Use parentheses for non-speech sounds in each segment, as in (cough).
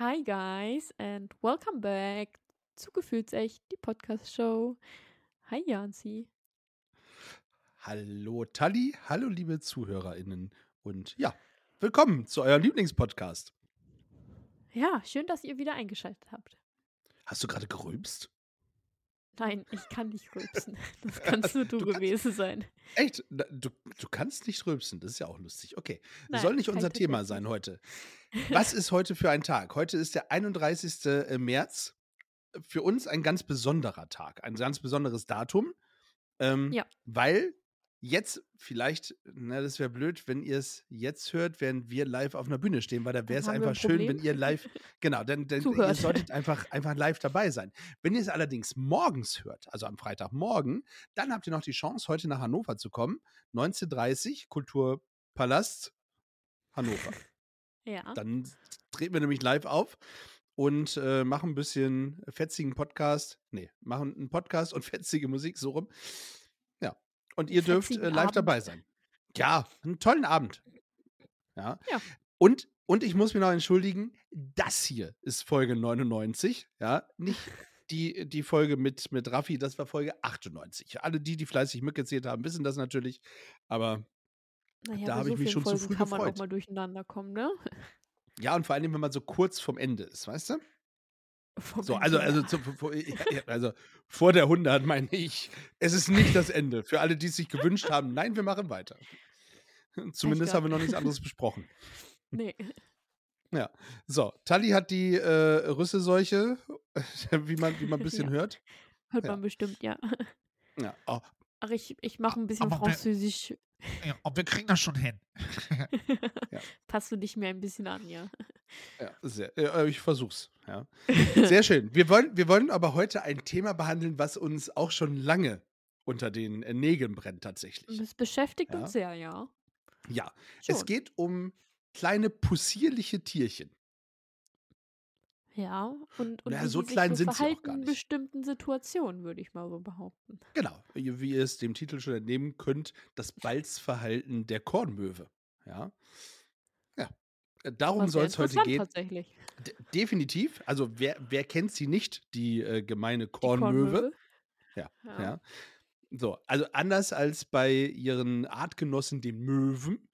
Hi guys and welcome back zu Gefühlsecht, die Podcast-Show. Hi Janzi. Hallo Tali, hallo liebe ZuhörerInnen und ja, willkommen zu eurem Lieblingspodcast. Ja, schön, dass ihr wieder eingeschaltet habt. Hast du gerade gerülpst? Nein, ich kann nicht rülpsen. (laughs) Das kannst nur du, Du kannst- gewesen sein. Echt? Du, du kannst nicht rülpsen, das ist ja auch lustig. Okay, Nein, soll nicht unser Thema sein heute. (laughs) Was ist heute für ein Tag? Heute ist der 31. März. Für uns ein ganz besonderer Tag, ein ganz besonderes Datum. Ähm, Ja. Weil jetzt vielleicht, na, das wäre blöd, wenn ihr es jetzt hört, während wir live auf einer Bühne stehen, weil da wäre es wir ein einfach schön, wenn ihr live, (laughs) genau, dann, dann ihr solltet einfach, einfach live dabei sein. Wenn ihr es allerdings morgens hört, also am Freitagmorgen, dann habt ihr noch die Chance, heute nach Hannover zu kommen. 1930, Kulturpalast Hannover. Ja. Dann treten wir nämlich live auf und äh, machen ein bisschen fetzigen Podcast. Nee, machen einen Podcast und (laughs) fetzige Musik so rum. Und ihr dürft äh, live Abend. dabei sein. Ja, einen tollen Abend. Ja. Ja. Und, und ich muss mich noch entschuldigen, das hier ist Folge 99. Ja, nicht die, die Folge mit, mit Raffi, das war Folge 98. Alle die, die fleißig mitgezählt haben, wissen das natürlich. Aber Naja, da bei hab so ich mich schon zu Folgen früh kann man gefreut. auch mal durcheinander kommen, ne? ja, und vor allem, wenn man so kurz vom Ende ist, weißt du? So, also, also, zu, vor, also vor der 100 meine ich, es ist nicht das Ende. Für alle, die es sich gewünscht haben, nein, wir machen weiter. Zumindest haben wir noch nichts anderes besprochen. Nee. Ja, so, Tali hat die äh, Rüsselseuche, (laughs) wie man, wie man ein (laughs) bisschen Ja. hört. Hört Ja. man bestimmt, ja. Ja, oh, Ach, ich, ich mache ein bisschen aber Französisch. Ja, aber wir kriegen das schon hin. (laughs) Passt du dich mir ein bisschen an, ja. ja sehr, äh, ich versuch's. Ja. (laughs) Sehr schön. Wir wollen, wir wollen aber heute ein Thema behandeln, was uns auch schon lange unter den äh, Nägeln brennt, tatsächlich. Das beschäftigt Ja. uns sehr, ja. Ja, es Schon. geht um kleine possierliche Tierchen. Ja, und, und Ja, wie so die sich klein so sind sie auch gar in nicht. bestimmten Situationen, würde ich mal so behaupten. Genau, wie ihr es dem Titel schon entnehmen könnt, das Balzverhalten der Kornmöwe. Ja. Ja. Äh, Darum soll es heute gehen. tatsächlich. D definitiv. Also wer, wer kennt sie nicht, die äh, gemeine Die Kornmöwe? Ja, Ja. ja. So, also anders als bei ihren Artgenossen, den Möwen,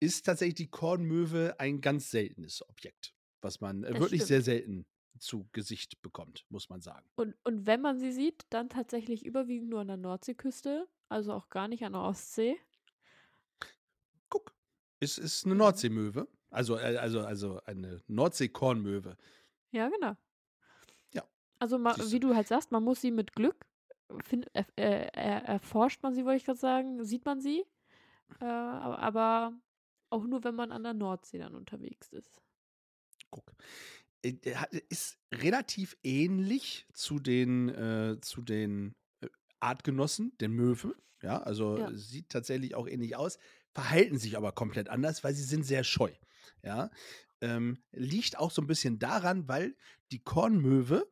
ist tatsächlich die Kornmöwe ein ganz seltenes Objekt, was man äh, Das wirklich stimmt. sehr selten zu Gesicht bekommt, muss man sagen. Und, und wenn man sie sieht, dann tatsächlich überwiegend nur an der Nordseeküste, also auch gar nicht an der Ostsee. Guck, es ist eine Mhm. Nordseemöwe, also, äh, also, also eine Nordseekornmöwe. Ja, genau. Ja. Also ma, Siehste. wie du halt sagst, man muss sie mit Glück, find, äh, äh, er, erforscht man sie, wollte ich gerade sagen, sieht man sie, äh, aber auch nur, wenn man an der Nordsee dann unterwegs ist. Guck. Äh, hat- Ist relativ ähnlich zu den, äh, zu den äh, Artgenossen, den Möwen. Ja, also Ja. sieht tatsächlich auch ähnlich aus, verhalten sich aber komplett anders, weil sie sind sehr scheu. Ja, ähm, liegt auch so ein bisschen daran, weil die Kornmöwe,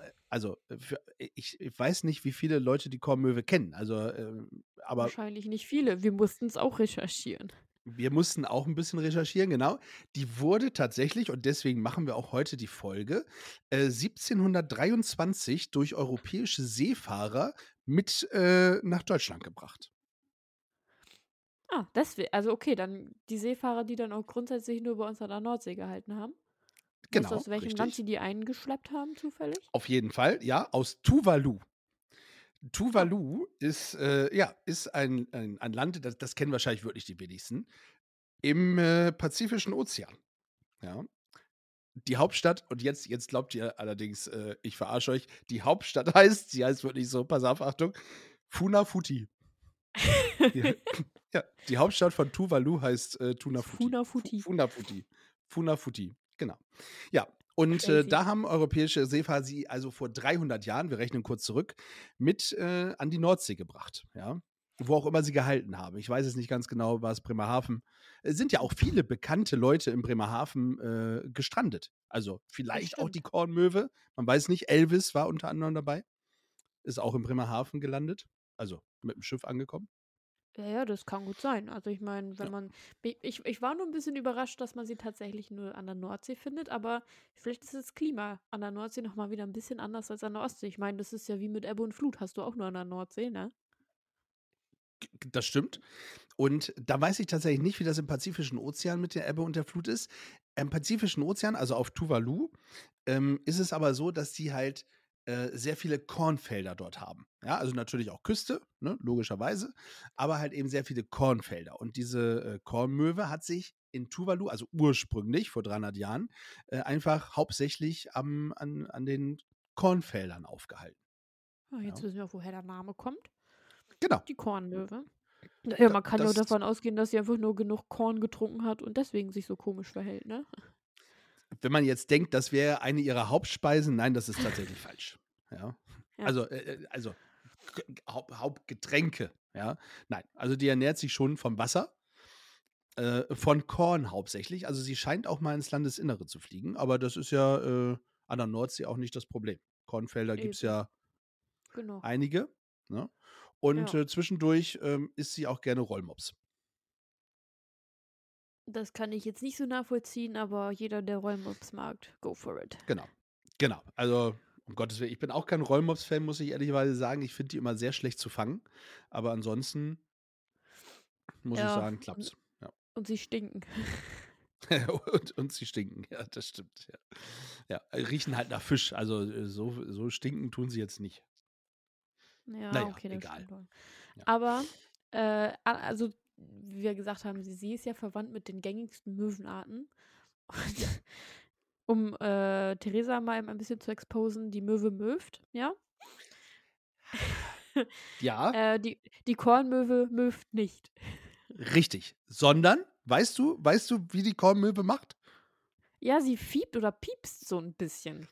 äh, also äh, für, ich, ich weiß nicht, wie viele Leute die Kornmöwe kennen, also ähm, aber Wahrscheinlich nicht viele. Wir mussten es auch recherchieren. Wir mussten auch ein bisschen recherchieren, genau. Die wurde tatsächlich, und deswegen machen wir auch heute die Folge, äh, 1723 durch europäische Seefahrer mit äh, nach Deutschland gebracht. Ah, deswegen, also okay, dann die Seefahrer, die dann auch grundsätzlich nur bei uns an der Nordsee gehalten haben. Genau, Weißt du, aus welchem Land richtig. sie die eingeschleppt haben, zufällig? Auf jeden Fall, ja, aus Tuvalu. Tuvalu ist, äh, ja, ist ein, ein, ein Land, das, das kennen wahrscheinlich wirklich die wenigsten, im äh, Pazifischen Ozean. Ja. Die Hauptstadt, und jetzt, jetzt glaubt ihr allerdings, äh, ich verarsche euch, die Hauptstadt (laughs) heißt, sie heißt wirklich so, pass auf, Achtung, Funafuti. Die, (laughs) (laughs) ja, die Hauptstadt von Tuvalu heißt äh, Tunafuti. Funafuti. Fu- Funafuti. Funafuti, genau. Ja, und äh, da haben europäische Seefahrer sie also vor 300 Jahren, wir rechnen kurz zurück, mit äh, an die Nordsee gebracht. Ja, wo auch immer sie gehalten haben. Ich weiß es nicht ganz genau, war es Bremerhaven. Es sind ja auch viele bekannte Leute in Bremerhaven äh, gestrandet. Also vielleicht auch die Kornmöwe. Man weiß nicht. Elvis war unter anderem dabei. Ist auch in Bremerhaven gelandet. Also mit dem Schiff angekommen. Ja, ja, das kann gut sein. Also ich meine, wenn Ja. man. Ich, ich war nur ein bisschen überrascht, dass man sie tatsächlich nur an der Nordsee findet, aber vielleicht ist das Klima an der Nordsee nochmal wieder ein bisschen anders als an der Ostsee. Ich meine, das ist ja wie mit Ebbe und Flut, hast du auch nur an der Nordsee, ne? Das stimmt. Und da weiß ich tatsächlich nicht, wie das im Pazifischen Ozean mit der Ebbe und der Flut ist. Im Pazifischen Ozean, also auf Tuvalu, ähm, ist es aber so, dass die halt äh, sehr viele Kornfelder dort haben. Ja, also natürlich auch Küste, ne, logischerweise, aber halt eben sehr viele Kornfelder. Und diese äh, Kornmöwe hat sich in Tuvalu, also ursprünglich vor 300 Jahren, äh, einfach hauptsächlich am, an, an den Kornfeldern aufgehalten. Ah, jetzt Ja. wissen wir auch, woher der Name kommt. Genau. Die Kornmöwe. Ja, man kann das- davon ausgehen, dass sie einfach nur genug Korn getrunken hat und deswegen sich so komisch verhält, ne? Wenn man jetzt denkt, das wäre eine ihrer Hauptspeisen, nein, das ist tatsächlich (laughs) falsch. Ja. Ja. Also, äh, äh, also Haupt, Hauptgetränke, ja. Nein, also die ernährt sich schon vom Wasser, äh, von Korn hauptsächlich. Also sie scheint auch mal ins Landesinnere zu fliegen, aber das ist ja äh, an der Nordsee auch nicht das Problem. Kornfelder gibt es ja Genau. einige. Ne? Und Ja. äh, zwischendurch ähm, isst sie auch gerne Rollmops. Das kann ich jetzt nicht so nachvollziehen, aber jeder, der Rollmops mag, go for it. Genau. Genau. Also, um Gottes Willen, ich bin auch kein Rollmops-Fan, muss ich ehrlicherweise sagen. Ich finde die immer sehr schlecht zu fangen. Aber ansonsten muss ich Ja, sagen, klappt's. Ja. Und sie stinken. (laughs) und, und sie stinken, ja, das stimmt. Ja. ja, riechen halt nach Fisch. Also äh, so, so stinken tun sie jetzt nicht. Ja, Naja, okay, egal. Aber, äh, also, wie wir gesagt haben, sie, ist ja verwandt mit den gängigsten Möwenarten. Und (laughs) um äh, Theresa mal ein bisschen zu exposen, die Möwe möft, ja? Ja, (laughs) Äh, die, die Kornmöwe möft nicht. richtig. Sondern, weißt du, weißt du, wie die Kornmöwe macht? Ja, sie fiebt oder piepst so ein bisschen.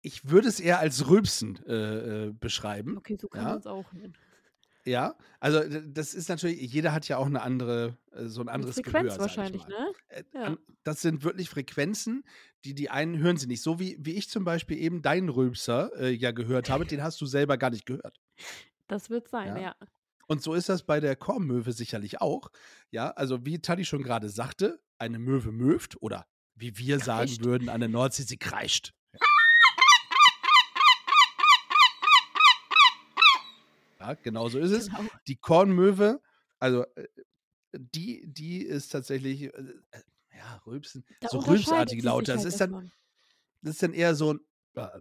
Ich würde es eher als Rülpsen äh, äh, beschreiben. Okay, so kann Ja. man es auch nennen. Ja, also das ist natürlich, jeder hat ja auch eine andere, äh, so ein anderes Frequenz Gehör, wahrscheinlich, ne? Äh, Ja. Das sind wirklich Frequenzen, die die einen hören sie nicht. So wie, wie ich zum Beispiel eben deinen Rülpser äh, ja gehört habe, den hast du selber gar nicht gehört. (laughs) Das wird sein, Ja. ja. Und so ist das bei der Kornmöwe sicherlich auch. Ja, also wie Taddy schon gerade sagte, eine Möwe möft oder wie wir sagen Kreischt. würden an der Nordsee, sie kreischt. Ja, genau so ist es. Genau. Die Kornmöwe, also äh, die, die ist tatsächlich, äh, äh, ja, Rülpsen, Da so unterscheidet rülpsartige sie Laute. sich Das halt ist dann, davon. das ist dann eher so ein äh,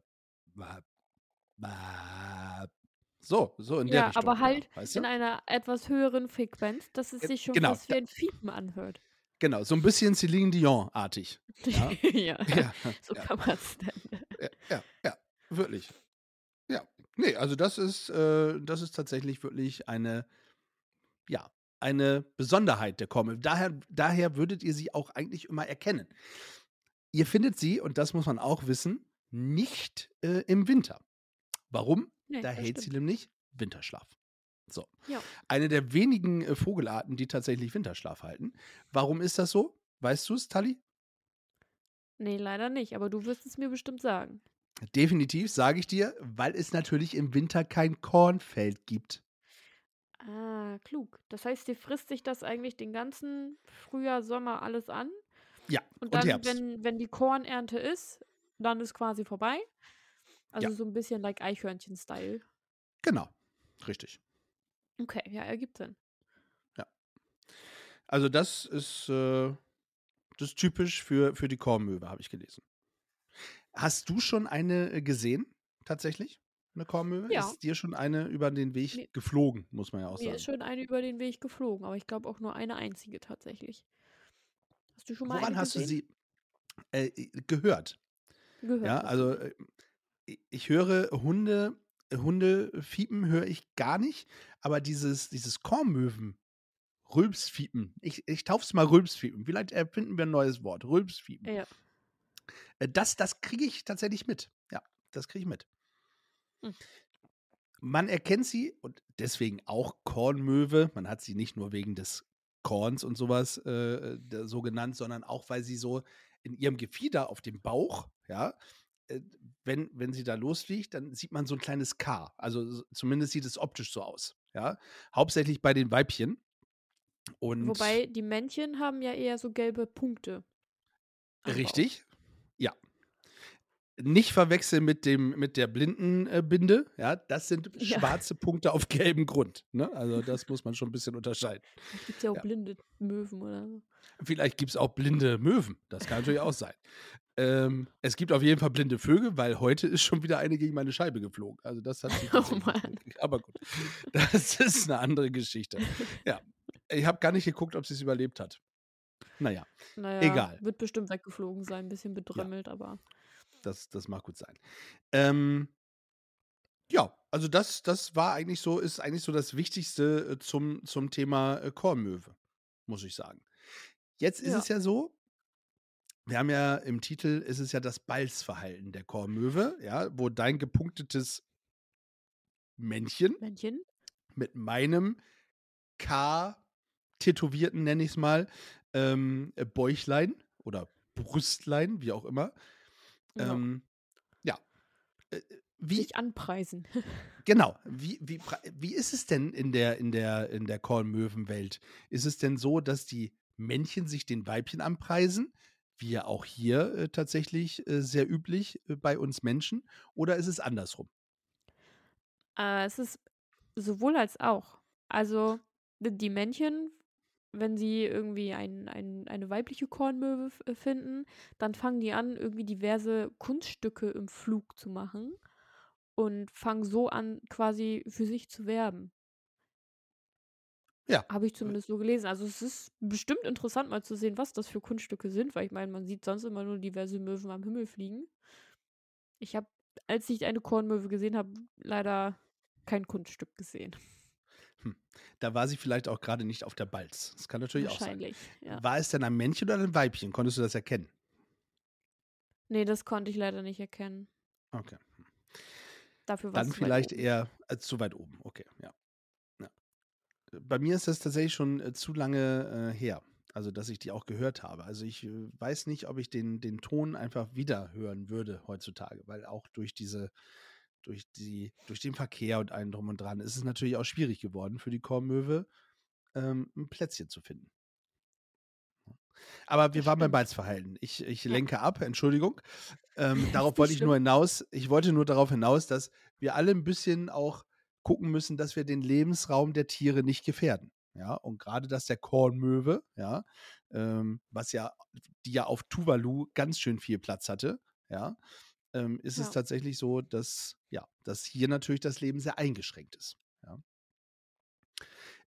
so, so in der Ja, Richtung. aber halt weißt in du? einer etwas höheren Frequenz, dass es sich schon genau, fast wie ein Fiepen anhört. Genau, so ein bisschen Celine Dion-artig. (laughs) (laughs) Ja. ja, Ja, so kann man es nennen. Ja, ja, wirklich. Nee, also das ist, äh, das ist tatsächlich wirklich eine, ja, eine Besonderheit der Comic. Daher, daher würdet ihr sie auch eigentlich immer erkennen. Ihr findet sie, und das muss man auch wissen, nicht äh, im Winter. Warum? Nee, da hält sie stimmt. nämlich Winterschlaf. So. Ja. Eine der wenigen äh, Vogelarten, die tatsächlich Winterschlaf halten. Warum ist das so? Weißt du es, Tali? Nee, leider nicht, aber du wirst es mir bestimmt sagen. Definitiv, sage ich dir, weil es natürlich im Winter kein Kornfeld gibt. Ah, klug. Das heißt, sie frisst sich das eigentlich den ganzen Frühjahr, Sommer alles an. Ja, Und und, dann, Herbst. wenn, wenn die Kornernte ist, dann ist quasi vorbei. Also Ja. so ein bisschen like Eichhörnchen-Style. Genau, richtig. Okay, ja, ergibt Sinn. Also das ist, äh, das ist typisch für, für die Kornmöwe, habe ich gelesen. Hast du schon eine äh, gesehen, tatsächlich? Eine Kornmöwe? Ja. Ist dir schon eine über den Weg Mir- geflogen, muss man ja auch Mir sagen. ist schon eine über den Weg geflogen, aber ich glaube auch nur eine einzige tatsächlich. Hast du schon mal Woran hast du gesehen? sie äh, gehört? gehört? Ja, du also äh, ich- ich höre Hunde, Hunde fiepen höre ich gar nicht, aber dieses, dieses Kornmöwen Rülpsfiepen. Ich, ich tauf's mal Rülpsfiepen. Vielleicht erfinden wir ein neues Wort. Rülpsfiepen. Ja. Äh, Das, das kriege ich tatsächlich mit. Ja, das kriege ich mit. Hm. Man erkennt sie und deswegen auch Kornmöwe. Man hat sie nicht nur wegen des Korns und sowas äh, da- so genannt, sondern auch, weil sie so in ihrem Gefieder auf dem Bauch, ja, äh, wenn, wenn sie da losfliegt, dann sieht man so ein kleines K. Also so- zumindest sieht es optisch so aus. Ja, hauptsächlich bei den Weibchen. Und Wobei die Männchen haben ja eher so gelbe Punkte. Richtig. Ja. Nicht verwechseln mit dem mit der Blindenbinde. Ja, das sind (laughs) Ja. schwarze Punkte auf gelbem Grund. Ne? Also das muss man schon ein bisschen unterscheiden. Es gibt ja auch Ja. blinde Möwen oder so. Vielleicht gibt es auch blinde Möwen. Das kann natürlich auch sein. Ähm, es gibt auf jeden Fall blinde Vögel, weil heute ist schon wieder eine gegen meine Scheibe geflogen. Also das hat (laughs) Oh Mann. Aber gut, (laughs) das ist eine andere Geschichte. Ja, ich habe gar nicht geguckt, ob sie es überlebt hat. Naja, Naja, Egal. wird bestimmt weggeflogen sein, ein bisschen bedrömmelt, aber Das, das mag gut sein. Ähm, ja, also das, das war eigentlich so, ist eigentlich so das Wichtigste äh, zum, zum Thema äh, Kornmöwe, muss ich sagen. Jetzt ist Ja. es ja so, wir haben ja im Titel, ist es ja das Balzverhalten der Kornmöwe, ja, wo dein gepunktetes Männchen Männchen. mit meinem K tätowierten, nenne ich es mal, ähm, äh, Bäuchlein oder Brüstlein, wie auch immer. Ja. Ähm, ja. Äh, Wie, Sich anpreisen. (laughs) genau, wie, wie, wie ist es denn in der, in der, in der Kornmöwenwelt? Ist es denn so, dass die Männchen sich den Weibchen anpreisen, wie ja auch hier äh, tatsächlich äh, sehr üblich äh, bei uns Menschen, oder ist es andersrum? Äh, es ist sowohl als auch. Also die Männchen, wenn sie irgendwie ein, ein, eine weibliche Kornmöwe äh, finden, dann fangen die an, irgendwie diverse Kunststücke im Flug zu machen und fangen so an, quasi für sich zu werben. Ja. Habe ich zumindest so gelesen. Also es ist bestimmt interessant mal zu sehen, was das für Kunststücke sind, weil ich meine, man sieht sonst immer nur diverse Möwen am Himmel fliegen. Ich habe, als ich eine Kornmöwe gesehen habe, leider kein Kunststück gesehen. Da war sie vielleicht auch gerade nicht auf der Balz. Das kann natürlich auch sein. Wahrscheinlich, ja. War es denn ein Männchen oder ein Weibchen? Konntest du das erkennen? Nee, das konnte ich leider nicht erkennen. Okay. Dafür war Dann es weit vielleicht eher äh, zu weit oben. Okay, ja. ja. Bei mir ist das tatsächlich schon äh, zu lange äh, her, also dass ich die auch gehört habe. Also ich äh, weiß nicht, ob ich den, den Ton einfach wieder hören würde heutzutage, weil auch durch diese, durch die, durch den Verkehr und allem drum und dran ist es natürlich auch schwierig geworden für die Kornmöwe, ähm, ein Plätzchen zu finden. Aber wir waren beim. Balzverhalten. Ich, ich lenke ab, Entschuldigung. Ähm, (laughs) darauf wollte ich nur schlimm. hinaus. Ich wollte nur darauf hinaus, dass wir alle ein bisschen auch gucken müssen, dass wir den Lebensraum der Tiere nicht gefährden. Ja, und gerade das der Kornmöwe, ja, ähm, was ja, die ja auf Tuvalu ganz schön viel Platz hatte, ja, ähm, ist es Ja. tatsächlich so, dass, ja, dass hier natürlich das Leben sehr eingeschränkt ist. Ja.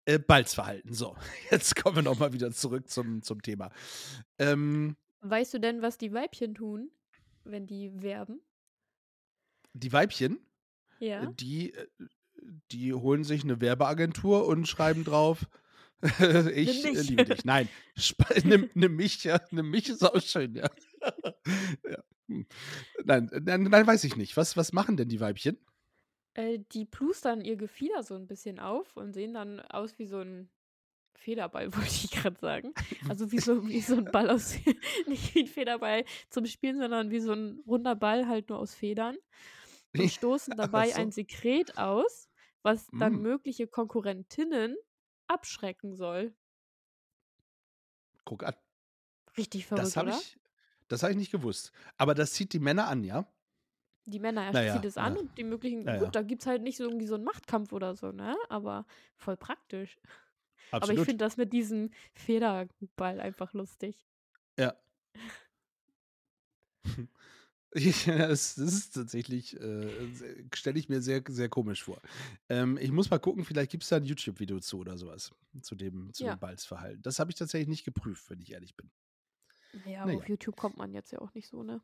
Äh, Balzverhalten. So, (laughs) jetzt kommen wir nochmal wieder zurück zum, zum Thema. Ähm, Weißt du denn, was die Weibchen tun, wenn die werben? die Weibchen, äh, Ja. die, äh, die holen sich eine Werbeagentur und schreiben drauf, (laughs) ich äh, liebe dich. Nein, (laughs) nimm, nimm mich, ja. Nimm mich ist auch schön, ja. Ja. Hm. Nein, äh, nein, nein, weiß ich nicht. Was, was machen denn die Weibchen? Äh, die plustern ihr Gefieder so ein bisschen auf und sehen dann aus wie so ein Federball, (laughs) wollte ich gerade sagen. Also wie so, wie so ein Ball aus, (laughs) nicht wie ein Federball zum Spielen, sondern wie so ein runder Ball halt nur aus Federn. Und (laughs) stoßen dabei so. ein Sekret aus, was dann Mm. mögliche Konkurrentinnen abschrecken soll. Guck an. Richtig Das verrückt, habe oder? ich, das hab ich nicht gewusst. Aber das zieht die Männer an, ja? Die Männer Na ja, zieht es an ja. und die möglichen, Ja, gut, da gibt es halt nicht so irgendwie so einen Machtkampf oder so, ne? Aber voll praktisch. Aber ich Absolut. finde das mit diesem Federball einfach lustig. Ja. (laughs) Das ist tatsächlich, äh, stelle ich mir sehr, sehr komisch vor. Ähm, ich muss mal gucken, vielleicht gibt es da ein YouTube-Video zu oder sowas, zu dem, zu Ja. dem Balzverhalten. Das habe ich tatsächlich nicht geprüft, wenn ich ehrlich bin. Naja, aber Naja. auf YouTube kommt man jetzt ja auch nicht so, ne?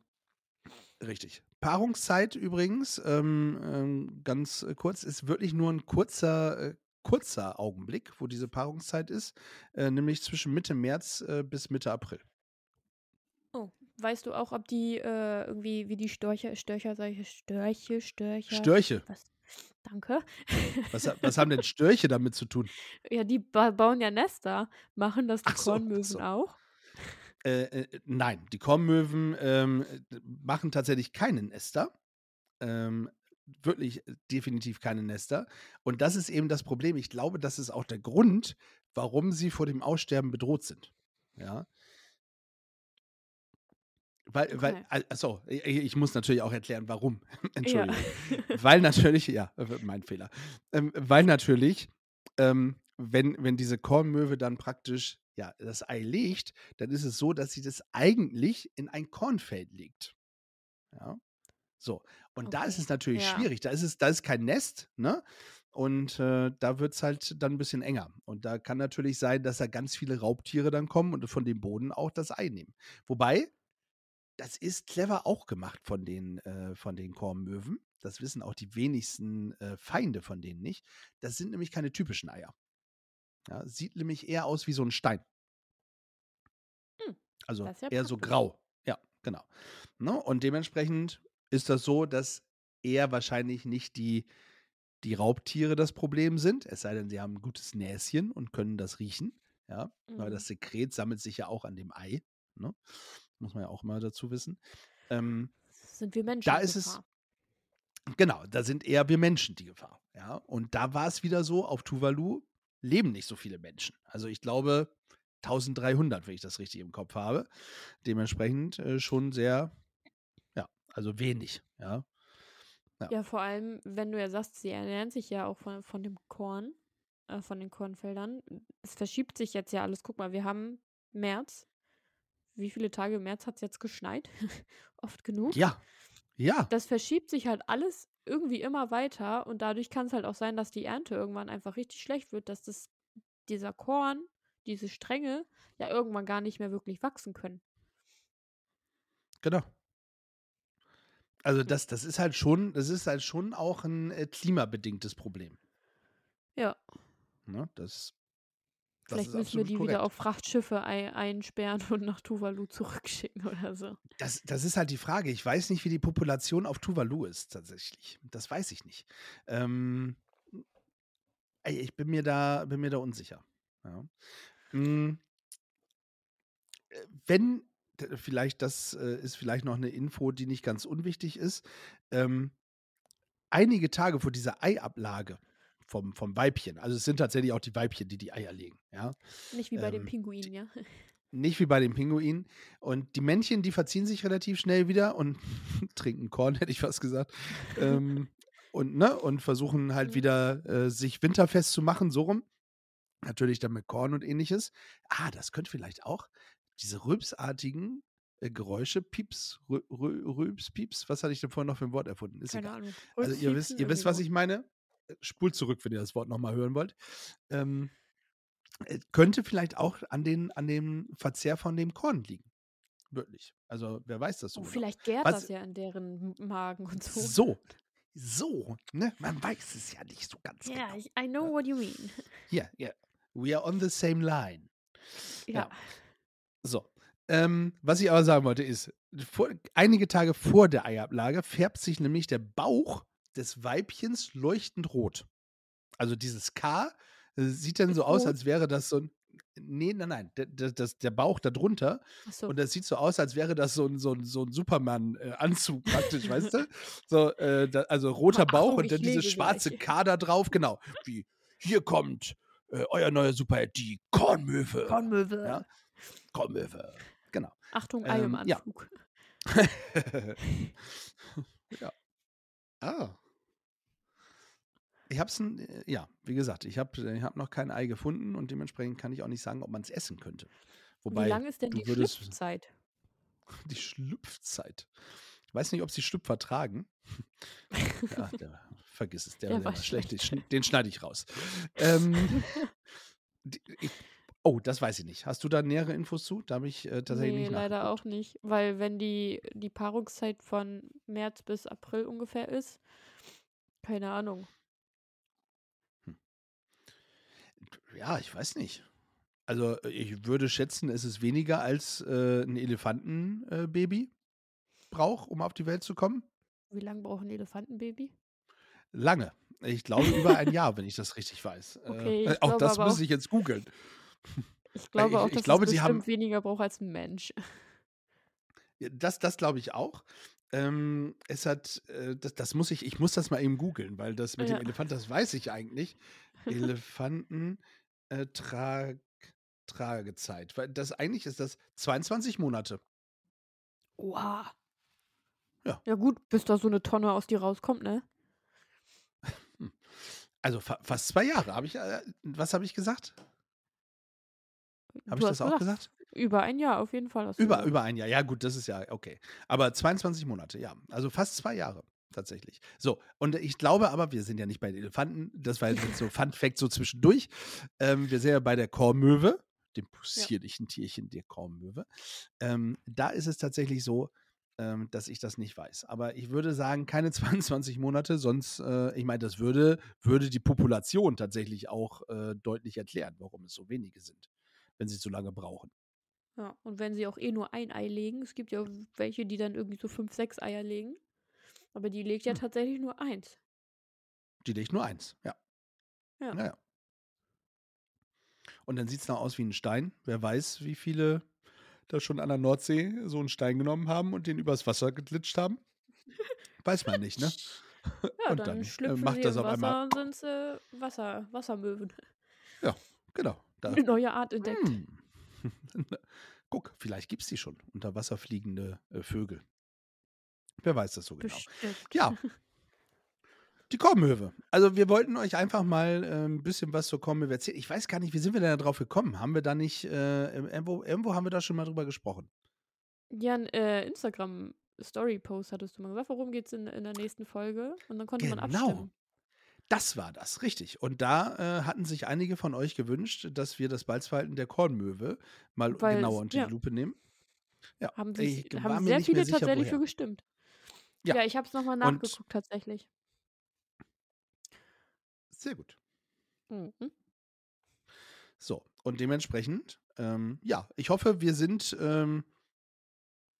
Richtig. Paarungszeit übrigens, ähm, ähm, ganz äh, kurz, ist wirklich nur ein kurzer, äh, kurzer Augenblick, wo diese Paarungszeit ist, äh, nämlich zwischen Mitte März äh, bis Mitte April. Oh, weißt du auch, ob die äh, irgendwie, wie die Störche, Störcher, ich, Störche, Störcher. Störche. Was? Danke. Was, was haben denn Störche damit zu tun? (laughs) Ja, die ba bauen ja Nester. Machen das die Ach so, Kornmöwen so. auch? Äh, äh, nein, die Kornmöwen ähm, äh, machen tatsächlich keine Nester. Ähm, wirklich äh, definitiv keine Nester. Und das ist eben das Problem. Ich glaube, das ist auch der Grund, warum sie vor dem Aussterben bedroht sind. Ja. Weil, weil, Okay. al- achso, ich, muss natürlich auch erklären, warum. (laughs) Entschuldigung. Ja. (laughs) Weil natürlich, ja, mein Fehler. Ähm, weil natürlich, ähm, wenn, wenn diese Kornmöwe dann praktisch ja, das Ei legt, dann ist es so, dass sie das eigentlich in ein Kornfeld legt. Ja. So. Und da ist Okay. es natürlich Ja. schwierig. Da ist es, da ist kein Nest, ne? Und äh, da wird es halt dann ein bisschen enger. Und da kann natürlich sein, dass da ganz viele Raubtiere dann kommen und von dem Boden auch das Ei nehmen. Wobei, das ist clever auch gemacht von den, äh, von den Kornmöwen. Das wissen auch die wenigsten äh, Feinde von denen nicht. Das sind nämlich keine typischen Eier. Ja, sieht nämlich eher aus wie so ein Stein. Hm, Also ja eher so grau. Ja, genau. Ne? Und dementsprechend ist das so, dass eher wahrscheinlich nicht die, die Raubtiere das Problem sind, es sei denn, sie haben ein gutes Näschen und können das riechen. Ja, weil Mhm. das Sekret sammelt sich ja auch an dem Ei. Ne? Muss man ja auch mal dazu wissen. Ähm, Sind wir Menschen da ist es, Gefahr? genau, da sind eher wir Menschen die Gefahr. Ja, und da war es wieder so, auf Tuvalu leben nicht so viele Menschen. Also ich glaube 1300, wenn ich das richtig im Kopf habe. Dementsprechend äh, schon sehr, ja, also wenig. Ja, Ja. Ja, vor allem, wenn du ja sagst, sie ernähren sich ja auch von, von dem Korn, äh, von den Kornfeldern. Es verschiebt sich jetzt ja alles. Guck mal, wir haben März. Wie viele Tage im März hat es jetzt geschneit? (laughs) Oft genug. ja, ja. Das verschiebt sich halt alles irgendwie immer weiter und dadurch kann es halt auch sein, dass die Ernte irgendwann einfach richtig schlecht wird, dass das, dieser Korn, diese Stränge ja irgendwann gar nicht mehr wirklich wachsen können. Genau. Also das, das ist halt schon, das ist halt schon auch ein äh, klimabedingtes Problem. Ja, Ne? Das, das vielleicht müssen wir die korrekt. wieder auf Frachtschiffe ei einsperren und nach Tuvalu zurückschicken oder so. Das, das ist halt die Frage. Ich weiß nicht, wie die Population auf Tuvalu ist tatsächlich. Das weiß ich nicht. Ähm, ich bin mir da, bin mir da unsicher. Ja. Mm, äh, Wenn, vielleicht, das äh, ist vielleicht noch eine Info, die nicht ganz unwichtig ist. Ähm, einige Tage vor dieser Eiablage vom, vom Weibchen, also es sind tatsächlich auch die Weibchen, die die Eier legen, ja. Nicht wie bei den Ähm, Pinguinen, ja. Nicht wie bei den Pinguinen. Und die Männchen, die verziehen sich relativ schnell wieder und (laughs) trinken Korn, hätte ich fast gesagt. ähm, und, ne, und versuchen halt Mhm. wieder äh, sich winterfest zu machen, so rum. Natürlich dann mit Korn und ähnliches. Ah, das könnte vielleicht auch diese rülpsartigen äh, Geräusche, Pieps, Rü Rü Rülps, Pieps, was hatte ich denn vorhin noch für ein Wort erfunden? Ist Keine egal. Ahnung. Also ihr wisst, ihr wisst, was ich meine. Spult zurück, wenn ihr das Wort nochmal hören wollt. Ähm, äh, könnte vielleicht auch an, den, an dem Verzehr von dem Korn liegen. Wirklich. Also wer weiß das so Oh, genau. vielleicht gärt Was- das ja in deren Magen und so. So. So, ne? Man weiß es ja nicht so ganz Ja, genau. I know what you mean. Ja, ja. We are on the same line. Ja. Ja. So. Ähm, was ich aber sagen wollte ist, vor, einige Tage vor der Eiablage färbt sich nämlich der Bauch des Weibchens leuchtend rot. Also dieses K äh, sieht dann so aus, rot? als wäre das so ein. Nee, nein, nein. Der, der, der Bauch darunter. Achso. Und das sieht so aus, als wäre das so ein, so ein, so ein Superman-Anzug praktisch, weißt du? So, äh, da, also roter Achtung, Bauch und dann dieses schwarze gleich. K da drauf. Genau. Wie, hier kommt äh, euer neuer Superheld, die Kornmöwe. Kornmöwe. Ja. Kornmöwe. Genau. Achtung, Ei im Ähm, ja. (laughs) Ja. Ah. Ich hab's, äh, ja, wie gesagt, ich habe ich hab noch kein Ei gefunden und dementsprechend kann ich auch nicht sagen, ob man es essen könnte. Wobei, Wie lang ist denn die würdest- Schlüpfzeit? (laughs) die Schlüpfzeit. Ich weiß nicht, ob sie Schlüpfer tragen. (laughs) ja, der, vergiss es, der, Der der, war schlecht. Den, schlecht. den schneide ich raus. Ähm, (laughs) die, ich, oh, das weiß ich nicht. Hast du da nähere Infos zu? Da habe ich äh, tatsächlich nee, nicht leider auch nicht. Weil wenn die, die Paarungszeit von März bis April ungefähr ist, keine Ahnung. Ja, ich weiß nicht. Also ich würde schätzen, es ist weniger als äh, ein Elefantenbaby äh, braucht, um auf die Welt zu kommen. Wie lange braucht ein Elefantenbaby? Lange. Ich glaube über ein Jahr, wenn ich das richtig weiß. (laughs) Okay, äh, auch das muss ich jetzt googeln. Ich glaube ich- auch, ich dass glaube, es sie bestimmt haben- weniger braucht als ein Mensch. Das, das glaube ich auch. Ähm, es hat, äh, das, das muss ich, ich muss das mal eben googeln, weil das mit Ja. dem Elefant, das weiß ich eigentlich. (laughs) Elefanten äh, Tra Tragezeit. Weil das eigentlich ist das 22 Monate. Wow. Ja. Ja gut, bis da so eine Tonne aus dir rauskommt, ne? (laughs) Also fa fast zwei Jahre. Habe ich, äh, was habe ich gesagt? Habe ich das auch gesagt? Über ein Jahr auf jeden Fall. Über, gesagt. über ein Jahr. Ja, gut, das ist ja okay. Aber 22 Monate, ja. Also fast zwei Jahre tatsächlich. So, und ich glaube aber, wir sind ja nicht bei den Elefanten. Das war jetzt (laughs) so Fun Fact so zwischendurch. Ähm, wir sind ja bei der Kormöwe, dem possierlichen Tierchen der Kormöwe. Ähm, da ist es tatsächlich so, ähm, dass ich das nicht weiß. Aber ich würde sagen, keine (laughs) 22 Monate, sonst, äh, ich meine, das würde, würde die Population tatsächlich auch äh, deutlich erklären, warum es so wenige sind, wenn sie so lange brauchen. Ja, und wenn sie auch eh nur ein Ei legen, es gibt ja welche, die dann irgendwie so fünf, sechs Eier legen. Aber die legt ja Hm. tatsächlich nur eins. Die legt nur eins, ja. Ja. Naja. Und dann sieht es noch aus wie ein Stein. Wer weiß, wie viele da schon an der Nordsee so einen Stein genommen haben und den übers Wasser geglitscht haben. Weiß man nicht, ne? (laughs) Ja, Und dann, dann, äh, schlüpfen macht sie das im auf Wasser einmal- und sind äh, Wasser, Wassermöwen. Genau. Da, Eine neue Art entdeckt. Hm. (laughs) Guck, vielleicht gibt es die schon. Unter Wasser fliegende äh, Vögel. Wer weiß das so genau. Bestimmt. Ja. (laughs) Die Kornmöwe. Also wir wollten euch einfach mal äh, ein bisschen was zur Kornmöwe erzählen. Ich weiß gar nicht, wie sind wir denn da drauf gekommen? Haben wir da nicht, äh, irgendwo, irgendwo haben wir da schon mal drüber gesprochen. Ja, ein äh, Instagram-Story-Post hattest du mal gesagt, worum geht's in, in der nächsten Folge? Und dann konnte man Genau. abstimmen. Das war das, richtig. Und da äh, hatten sich einige von euch gewünscht, dass wir das Balzverhalten der Kornmöwe mal Weil genauer es- unter ja. die Lupe nehmen. Ja, Haben, ich sich, haben sehr viele sicher, tatsächlich woher. für gestimmt. Ja. Ja, ich habe es nochmal Und- nachgeguckt tatsächlich. Sehr gut. Mhm. So, und dementsprechend, ähm, ja, ich hoffe, wir sind ähm,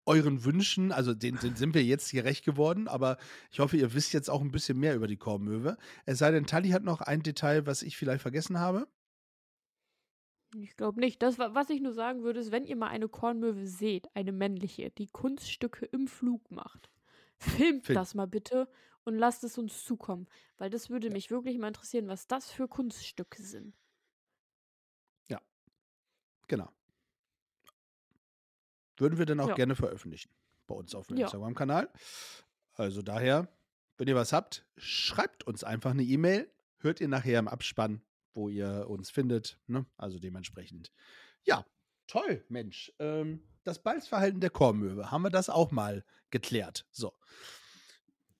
euren Wünschen, also den, den sind wir jetzt gerecht geworden, aber ich hoffe, ihr wisst jetzt auch ein bisschen mehr über die Kornmöwe. Es sei denn, Tali hat noch ein Detail, was ich vielleicht vergessen habe. Ich glaube nicht. Das, wa- was ich nur sagen würde, ist, wenn ihr mal eine Kornmöwe seht, eine männliche, die Kunststücke im Flug macht, filmt Film. das mal bitte und lasst es uns zukommen. Weil das würde mich wirklich mal interessieren, was das für Kunststücke sind. Genau. Würden wir dann auch Ja. gerne veröffentlichen bei uns auf dem Ja. Instagram-Kanal. Also daher, wenn ihr was habt, schreibt uns einfach eine E-Mail. Hört ihr nachher im Abspann, wo ihr uns findet. Ne? Also dementsprechend. Ja, toll, Mensch. Ähm, das Balzverhalten der Kornmöwe, haben wir das auch mal geklärt. So.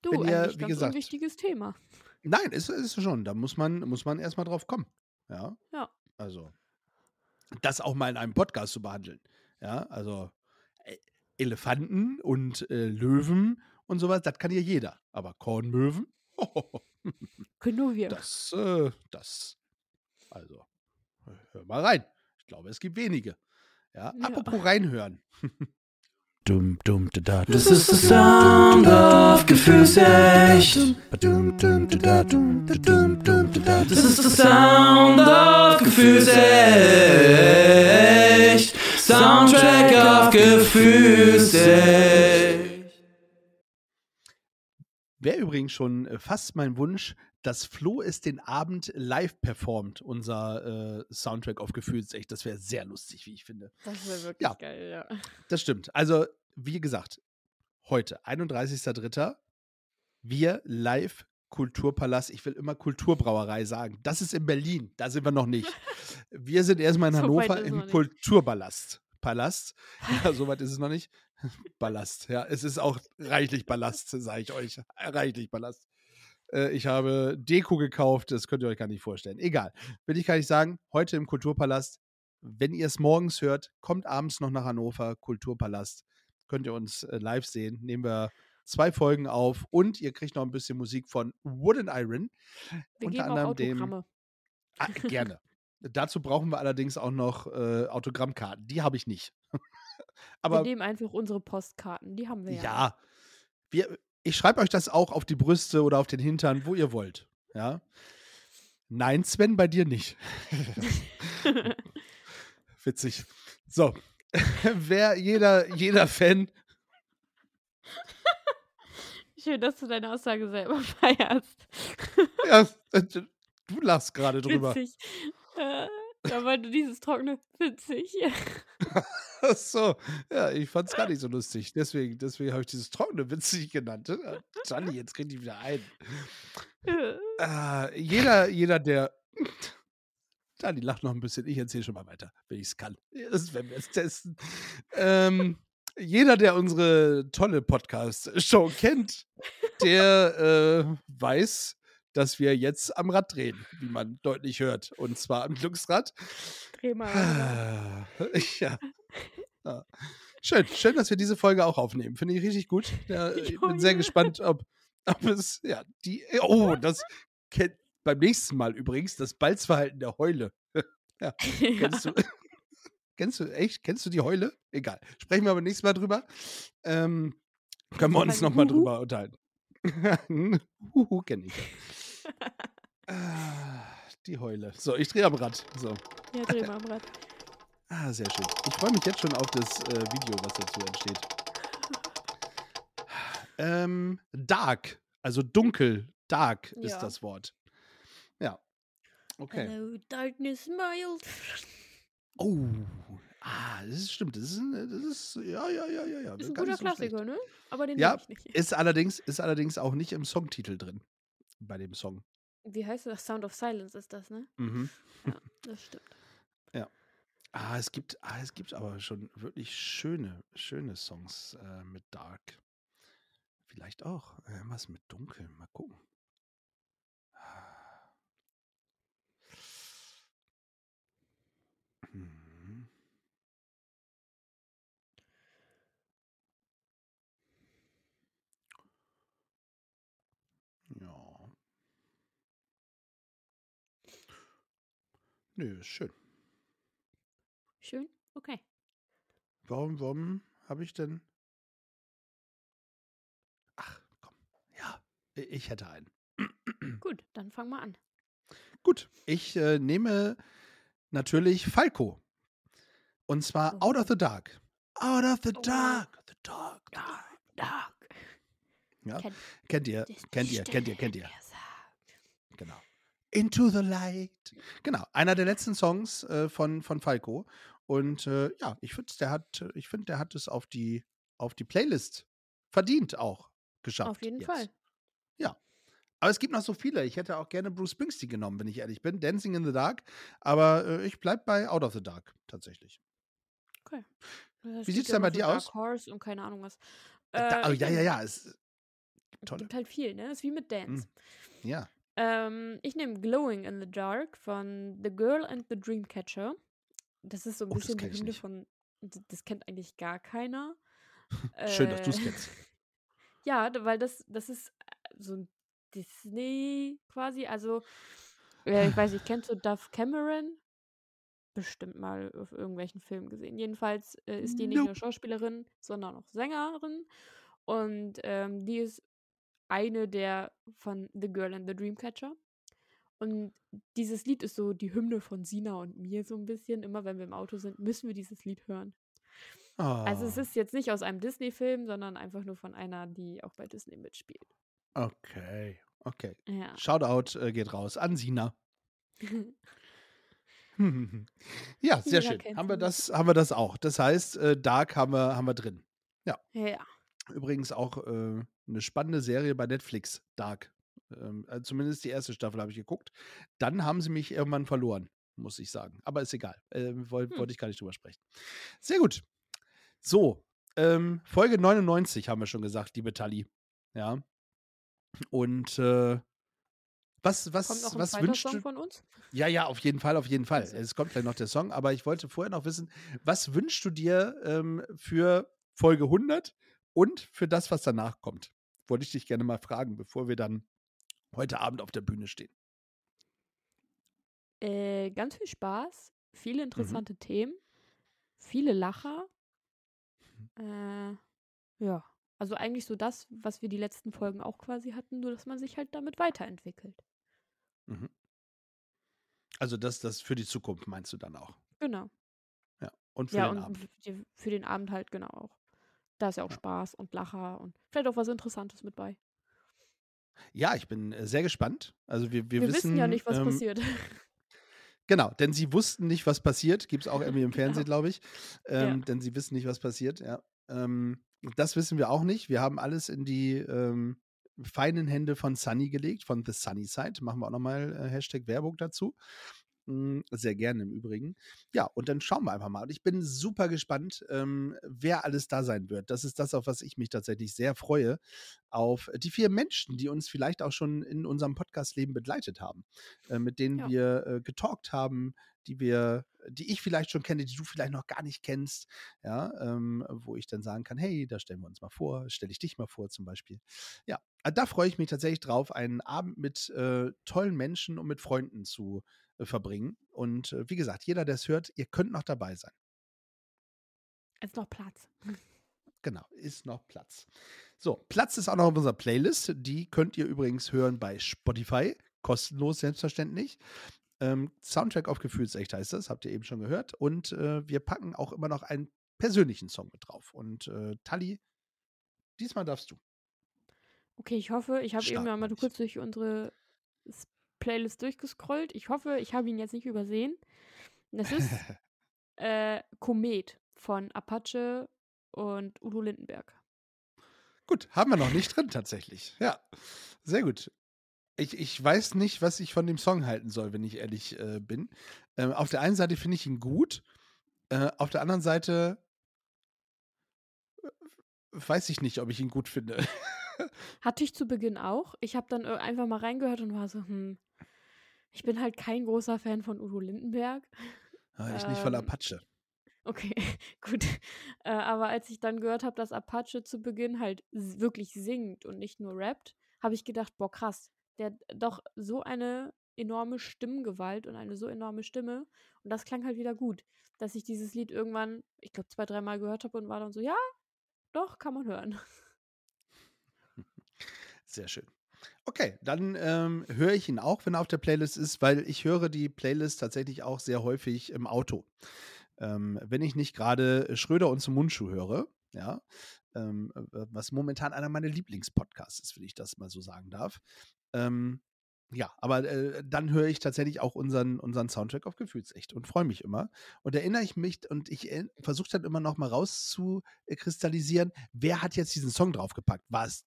Du, Wenn ihr, eigentlich wie ganz gesagt- unwichtiges Thema. Nein, ist, ist schon. Da muss man, muss man erstmal drauf kommen. Ja. Ja. Also, das auch mal in einem Podcast zu behandeln. Ja, also Elefanten und äh, Löwen und sowas, das kann ja jeder. Aber Kornmöwen, Können nur wir. das, äh, das, also, hör mal rein. Ich glaube, es gibt wenige. Ja, Ja. apropos reinhören. (laughs) Dum, dum, da, da, Das ist der Sound of Gefühlsecht. Das ist der Sound of Gefühlsecht. Soundtrack of Gefühlsecht. Wäre übrigens schon äh, fast mein Wunsch, dass Flo es den Abend live performt, unser äh, Soundtrack auf Gefühlsecht. Das wäre sehr lustig, wie ich finde. Das wäre wirklich Ja. geil, ja. Das stimmt. Also, wie gesagt, heute, 31.03., wir live Kulturpalast. Ich will immer Kulturbrauerei sagen. Das ist in Berlin. Da sind wir noch nicht. Wir sind erstmal in (laughs) So Hannover im. Kulturpalast. Palast. Ja, soweit ist es noch nicht. Ballast. Ja, es ist auch reichlich Ballast, sage ich euch. Reichlich Ballast. Äh, ich habe Deko gekauft, das könnt ihr euch gar nicht vorstellen. Egal. Will ich gar nicht sagen, heute im Kulturpalast. Wenn ihr es morgens hört, kommt abends noch nach Hannover, Kulturpalast. Könnt ihr uns äh, live sehen. Nehmen wir zwei Folgen auf und ihr kriegt noch ein bisschen Musik von Wooden Iron. Wir Unter geben auch anderem dem-. Ah, gerne. Dazu brauchen wir allerdings auch noch äh, Autogrammkarten. Die habe ich nicht. (laughs) Wir Aber nehmen einfach unsere Postkarten. Die haben wir ja. ja, wir, ich schreibe euch das auch auf die Brüste oder auf den Hintern, wo ihr wollt. Ja. Nein, Sven, bei dir nicht. (laughs) (laughs) Witzig. So. Wer, jeder, jeder Fan, Schön, dass du deine Aussage selber (laughs) feierst. ja, äh, du lachst gerade drüber. Witzig. Äh, du dieses trockene witzig. (laughs) Ach so, ja, ich fand es gar nicht so lustig. Deswegen, deswegen habe ich dieses trockene witzig genannt. Äh, Johnny, jetzt krieg ich wieder ein. Äh, jeder, jeder, der. Johnny lacht noch ein bisschen. Ich erzähle schon mal weiter, wenn ich es kann. Das werden wir jetzt testen. Ähm, jeder, der unsere tolle Podcast-Show kennt, der äh, weiß, dass wir jetzt am Rad drehen, wie man deutlich hört. Und zwar am Glücksrad. Dreh mal. (laughs) Ah, ja. ja. Schön, schön, dass wir diese Folge auch aufnehmen. Finde ich richtig gut. Ja, (laughs) ich bin sehr gespannt, ob, ob es, ja, die, oh, das kennt beim nächsten Mal übrigens das Balzverhalten der Heule. (laughs) ja. Kennst du, kennst du, echt, kennst du die Heule? Egal. Sprechen wir aber nächstes Mal drüber. Ähm, können wir Ist uns nochmal drüber unterhalten. (laughs) Huhu kenne ich. (laughs) Ah, Die Heule. So, ich drehe am Rad. So. Ja, dreh mal am Rad. (laughs) Ah, sehr schön. Ich freue mich jetzt schon auf das äh, Video, was dazu entsteht. Ähm, dark, also dunkel, dark ist Ja. das Wort. Ja. Okay. Hello, darkness, my old Oh. Ah, das ist, stimmt. Das ist, ein- das ist ja, ja, ja, ja, ja. Ist ein gar guter so schlecht. Klassiker, ne? Aber den Ja, ich nicht. (laughs) Ist allerdings, ist allerdings auch nicht im Songtitel drin. Bei dem Song. Wie heißt das? Sound of Silence ist das, ne? Mhm. Ja, (laughs) das stimmt. Ah, es gibt, ah, es gibt aber schon wirklich schöne, schöne Songs äh, mit Dark. Vielleicht auch äh, was mit Dunkel. Mal gucken. Nö, ist schön. Schön? Okay. Warum, warum habe ich denn. Ach, komm. Ja, ich hätte einen. Gut, dann fang mal an. Gut, ich äh, nehme natürlich Falco. Und zwar Oh. Out of the Dark. Out of the Oh. Dark. The Dark. the Dark, dark. Ja, Kennt- kennt ihr, kennt ihr, kennt ihr, kennt ihr. Genau. Into the Light. Genau, einer der letzten Songs äh, von, von Falco. Und äh, ja, ich finde, der hat, ich finde, der hat es auf die, auf die Playlist verdient auch geschafft. Auf jeden jetzt. Fall. Aber es gibt noch so viele. Ich hätte auch gerne Bruce Springsteen genommen, wenn ich ehrlich bin. Dancing in the Dark. Aber äh, ich bleibe bei Out of the Dark tatsächlich. Okay. Wie Da steht sieht's ja denn bei so dir Dark aus? Horse und keine Ahnung was. Da, Äh, oh, ja, ja, ja. Es, Es tolle. gibt halt viel, ne? Ist wie mit Dance. ja. Ähm, ich nehme Glowing in the Dark von The Girl and the Dreamcatcher. Das ist so ein Oh, bisschen die Hymne von. Das kennt eigentlich gar keiner. (laughs) Schön, dass du es Äh, kennst. (laughs) Ja, weil das, das ist äh, so ein Disney quasi. Also, äh, ich weiß nicht, kennst du Dove Cameron? Bestimmt mal auf irgendwelchen Filmen gesehen. Jedenfalls äh, ist die nicht nur Nope. Schauspielerin, sondern auch Sängerin. Und ähm, die ist eine der von The Girl and the Dreamcatcher. Und dieses Lied ist so die Hymne von Sina und mir so ein bisschen. Immer wenn wir im Auto sind, müssen wir dieses Lied hören. Also es Ah, ist jetzt nicht aus einem Disney-Film, sondern einfach nur von einer, die auch bei Disney mitspielt. Okay. Okay. Ja. Shoutout äh, geht raus an Sina. (laughs) (laughs) ja, sehr schön. Haben wir, das, haben wir das auch. Das heißt, äh, Dark haben wir, haben wir drin. ja. Übrigens auch äh, eine spannende Serie bei Netflix, Dark. Ähm, also zumindest die erste Staffel habe ich geguckt. Dann haben sie mich irgendwann verloren, muss ich sagen. Aber ist egal. Äh, Wollte Hm. wollte ich gar nicht drüber sprechen. Sehr gut. So, ähm, Folge 99 haben wir schon gesagt, liebe Tali. Ja. Und äh, was, was, Kommt noch ein was wünschst Song du? von uns? Ja, ja, auf jeden Fall, auf jeden Fall. Also. Es kommt gleich noch der Song, aber ich wollte vorher noch wissen, was wünschst du dir ähm, für Folge 100 und für das, was danach kommt? Wollte ich dich gerne mal fragen, bevor wir dann heute Abend auf der Bühne stehen. Äh, ganz viel Spaß, viele Mhm. interessante Themen, viele Lacher. Äh, ja, also eigentlich so das, was wir die letzten Folgen auch quasi hatten, nur dass man sich halt damit weiterentwickelt. Mhm. Also das, das für die Zukunft meinst du dann auch. Genau. Ja. Und für Ja, den und Abend. für den Abend halt genau auch. Da ist ja auch. Spaß und Lacher und vielleicht auch was Interessantes mit bei. Ja, ich bin äh, sehr gespannt. Also wir, wir, Wir, wissen, ja nicht, was ähm, passiert. (laughs) Genau, denn sie wussten nicht, was passiert. Gibt es auch irgendwie im (laughs) Fernsehen, Genau. glaube ich. Ähm, Ja. Denn sie wissen nicht, was passiert. Ja. Ähm, das wissen wir auch nicht. Wir haben alles in die ähm, feinen Hände von Sunny gelegt, von The Sunny Side. Machen wir auch nochmal äh, Hashtag Werbung dazu. Mm, Sehr gerne im Übrigen. Ja, und dann schauen wir einfach mal. Und ich bin super gespannt, ähm, wer alles da sein wird. Das ist das, auf was ich mich tatsächlich sehr freue. Auf die vier Menschen, die uns vielleicht auch schon in unserem Podcast-Leben begleitet haben, äh, mit denen Ja. wir äh, getalkt haben, die wir, die ich vielleicht schon kenne, die du vielleicht noch gar nicht kennst, ja, ähm, wo ich dann sagen kann, hey, da stellen wir uns mal vor, stelle ich dich mal vor zum Beispiel. Ja, da freue ich mich tatsächlich drauf, einen Abend mit äh, tollen Menschen und mit Freunden zu äh, verbringen. Und äh, wie gesagt, jeder, der es hört, ihr könnt noch dabei sein. Ist noch Platz. Genau, ist noch Platz. So, Platz ist auch noch auf unserer Playlist. Die könnt ihr übrigens hören bei Spotify. Kostenlos, selbstverständlich. Ähm, Soundtrack auf Gefühlsecht heißt das, habt ihr eben schon gehört. Und äh, wir packen auch immer noch einen persönlichen Song mit drauf. Und äh, Tali, diesmal darfst du. Okay, ich hoffe, ich habe eben Stark, ja mal meine ich. kurz durch unsere Playlist durchgescrollt. Ich hoffe, ich habe ihn jetzt nicht übersehen. Das ist (laughs) äh, Komet von Apache und Udo Lindenberg. Gut, haben wir noch nicht drin tatsächlich. Ja, sehr gut. Ich, ich weiß nicht, was ich von dem Song halten soll, wenn ich ehrlich äh, bin. Ähm, auf der einen Seite finde ich ihn gut, äh, auf der anderen Seite äh, weiß ich nicht, ob ich ihn gut finde. (laughs) Hatte ich zu Beginn auch. Ich habe dann äh, einfach mal reingehört und war so, hm, ich bin halt kein großer Fan von Udo Lindenberg. Ah, ich nicht von Ähm, Apache. Okay, (laughs) gut. Äh, aber als ich dann gehört habe, dass Apache zu Beginn halt wirklich singt und nicht nur rappt, habe ich gedacht, boah, krass, der hat doch so eine enorme Stimmgewalt und eine so enorme Stimme. Und das klang halt wieder gut, dass ich dieses Lied irgendwann, ich glaube, zwei, dreimal gehört habe und war dann so, ja, doch, kann man hören. (laughs) Sehr schön. Okay, dann ähm, höre ich ihn auch, wenn er auf der Playlist ist, weil ich höre die Playlist tatsächlich auch sehr häufig im Auto. Ähm, wenn ich nicht gerade Schröder und zum Mundschuh höre, ja, ähm, äh, was momentan einer meiner Lieblingspodcasts ist, wenn ich das mal so sagen darf. Ähm, ja, aber äh, dann höre ich tatsächlich auch unseren, unseren Soundtrack auf Gefühlsecht und freue mich immer. Und erinnere ich mich und ich versuche dann immer noch mal rauszukristallisieren, wer hat jetzt diesen Song draufgepackt? War es,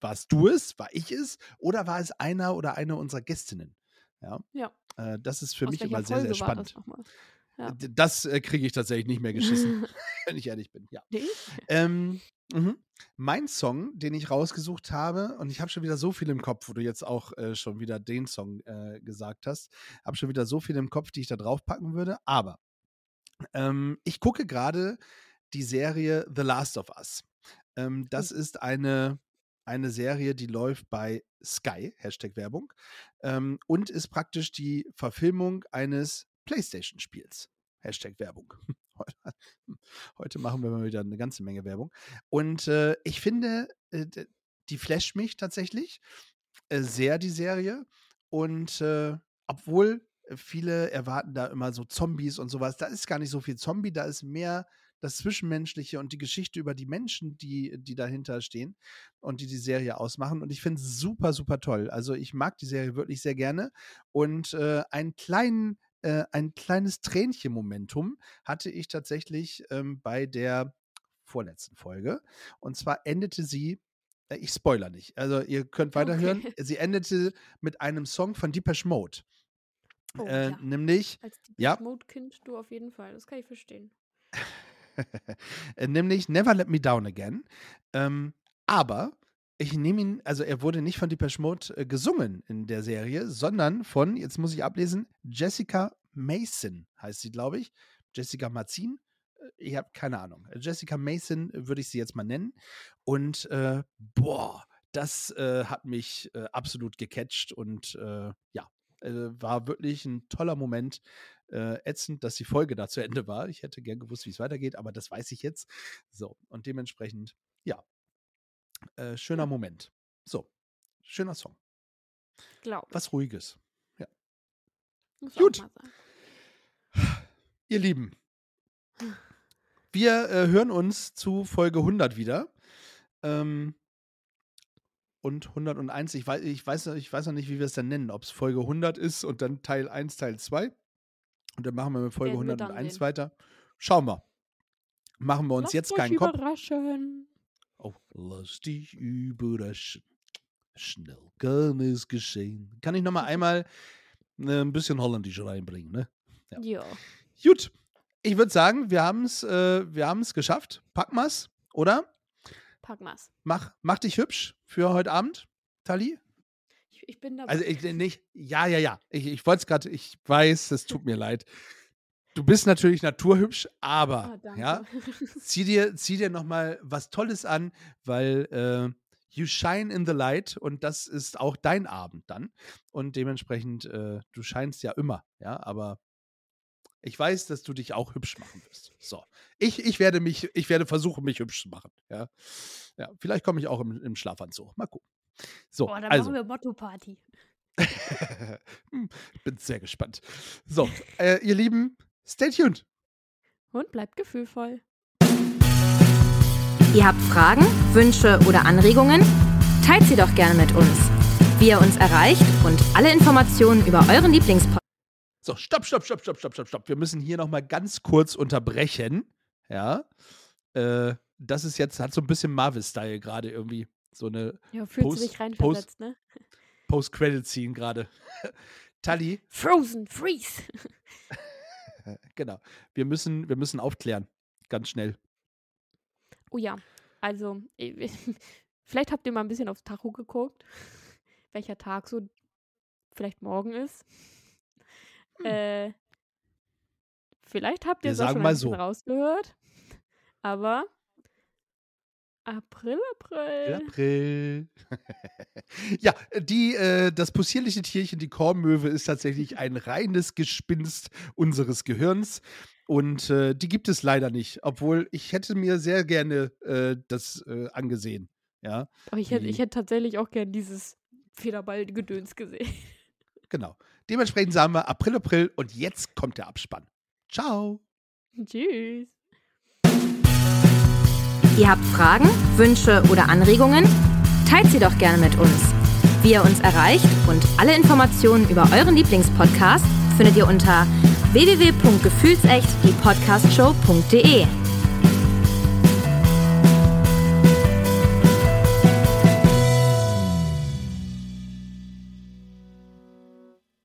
warst du es? War ich es? Oder war es einer oder eine unserer Gästinnen? Ja, Ja. äh, das ist für Aus mich immer sehr, sehr Folge das spannend. nochmal? Ja. Das äh, kriege ich tatsächlich nicht mehr geschissen, (laughs) (laughs) wenn ich ehrlich bin. Ja. Ähm, mhm. Mein Song, den ich rausgesucht habe, und ich habe schon wieder so viel im Kopf, wo du jetzt auch äh, schon wieder den Song äh, gesagt hast, habe schon wieder so viel im Kopf, die ich da drauf packen würde. Aber ähm, ich gucke gerade die Serie The Last of Us. Ähm, das ist eine, eine Serie, die läuft bei Sky, Hashtag Werbung, ähm, und ist praktisch die Verfilmung eines PlayStation-Spiels. Hashtag Werbung. (laughs) Heute machen wir mal wieder eine ganze Menge Werbung. Und äh, ich finde, äh, die flasht mich tatsächlich äh, sehr, die Serie. Und äh, obwohl viele erwarten da immer so Zombies und sowas, da ist gar nicht so viel Zombie, da ist mehr das Zwischenmenschliche und die Geschichte über die Menschen, die, die dahinter stehen und die die Serie ausmachen. Und ich finde es super, super toll. Also ich mag die Serie wirklich sehr gerne. Und äh, einen kleinen, äh, ein kleines Tränchen-Momentum hatte ich tatsächlich ähm, bei der vorletzten Folge. Und zwar endete sie, äh, ich spoiler nicht, also ihr könnt weiterhören, Okay. sie endete mit einem Song von Deepesh Mode. Oh, äh, ja. Nämlich Als ja. Mode-Kind du auf jeden Fall. Das kann ich verstehen. (laughs) Äh, nämlich Never Let Me Down Again. Ähm, aber ich nehme ihn, also er wurde nicht von Depeche Mode äh, gesungen in der Serie, sondern von, jetzt muss ich ablesen, Jessica Mason heißt sie, glaube ich. Jessica Mazin. Äh, Ich habe keine Ahnung. Jessica Mason würde ich sie jetzt mal nennen. Und äh, boah, das äh, hat mich äh, absolut gecatcht und ja, war wirklich ein toller Moment. Äh, ätzend, dass die Folge da zu Ende war. Ich hätte gern gewusst, wie es weitergeht, aber das weiß ich jetzt. So, und dementsprechend, ja, äh, schöner Ja. Moment. So, schöner Song. Glaube Was Ruhiges. Muss gut. Ihr Lieben, (sighs) wir äh, hören uns zu Folge 100 wieder. Ähm, und 101, ich weiß, ich, weiß, ich weiß noch nicht, wie wir es dann nennen, ob es Folge 100 ist und dann Teil 1, Teil 2. Und dann machen wir mit Folge Werden wir dann 101 sehen. weiter. Schauen wir. Machen wir uns Lasst jetzt euch keinen Kopf. überraschen. Oh, lass dich überraschen. Schnell kann es geschehen. Kann ich noch mal (laughs) einmal äh, ein bisschen Holländisch reinbringen, ne? Ja. Ja. Gut, ich würde sagen, wir haben es äh, wir haben's geschafft. Pack mal's, oder? Pack mal's. Mach, mach dich hübsch für heute Abend, Tali. Ich, ich bin dabei. Also ich nicht, ja, ja, ja. Ich, ich wollte es gerade, ich weiß, es tut (laughs) mir leid. Du bist natürlich naturhübsch, aber danke. ja, (laughs) zieh dir, zieh dir noch mal was Tolles an, weil äh, you shine in the light und das ist auch dein Abend dann. Und dementsprechend, äh, du scheinst ja immer, ja, aber ich weiß, dass du dich auch hübsch machen wirst. So. Ich, ich werde mich, ich werde versuchen, mich hübsch zu machen. Ja. Ja, vielleicht komme ich auch im, im Schlafanzug. Mal gucken. So, Boah, dann also. machen wir Motto-Party. (laughs) Hm, Bin sehr gespannt. So, äh, ihr Lieben, stay tuned. Und bleibt gefühlvoll. Ihr habt Fragen, Wünsche oder Anregungen? Teilt sie doch gerne mit uns. Wie ihr uns erreicht und alle Informationen über euren Lieblingspodcast So, stopp, stopp, stopp, stopp, stopp, stopp, stopp. Wir müssen hier noch mal ganz kurz unterbrechen. Ja. Äh, das ist jetzt, hat so ein bisschen Marvel-Style gerade irgendwie. So eine Ja, Post- reinversetzt, ne? Post-Credit-Scene gerade. (laughs) Tali, Frozen, freeze. (laughs) genau. Wir müssen, wir müssen aufklären. Ganz schnell. Oh ja, also, ich- (laughs) vielleicht habt ihr mal ein bisschen aufs Tacho geguckt, welcher Tag so vielleicht morgen ist. Äh, vielleicht habt ihr es auch schon mal ein bisschen so. rausgehört, aber April, April. April. (laughs) ja, die, äh, das possierliche Tierchen, die Kornmöwe, ist tatsächlich ein reines Gespinst unseres Gehirns. Und äh, die gibt es leider nicht, obwohl ich hätte mir sehr gerne äh, das äh, angesehen. Ja, Aber ich hätte, ich hätte tatsächlich auch gern dieses Federball-Gedöns gesehen. (laughs) genau. Dementsprechend sagen wir April, April und jetzt kommt der Abspann. Ciao. Tschüss. Ihr habt Fragen, Wünsche oder Anregungen? Teilt sie doch gerne mit uns. Wie ihr uns erreicht und alle Informationen über euren Lieblingspodcast findet ihr unter www.gefühlsecht die Podcastshow.de.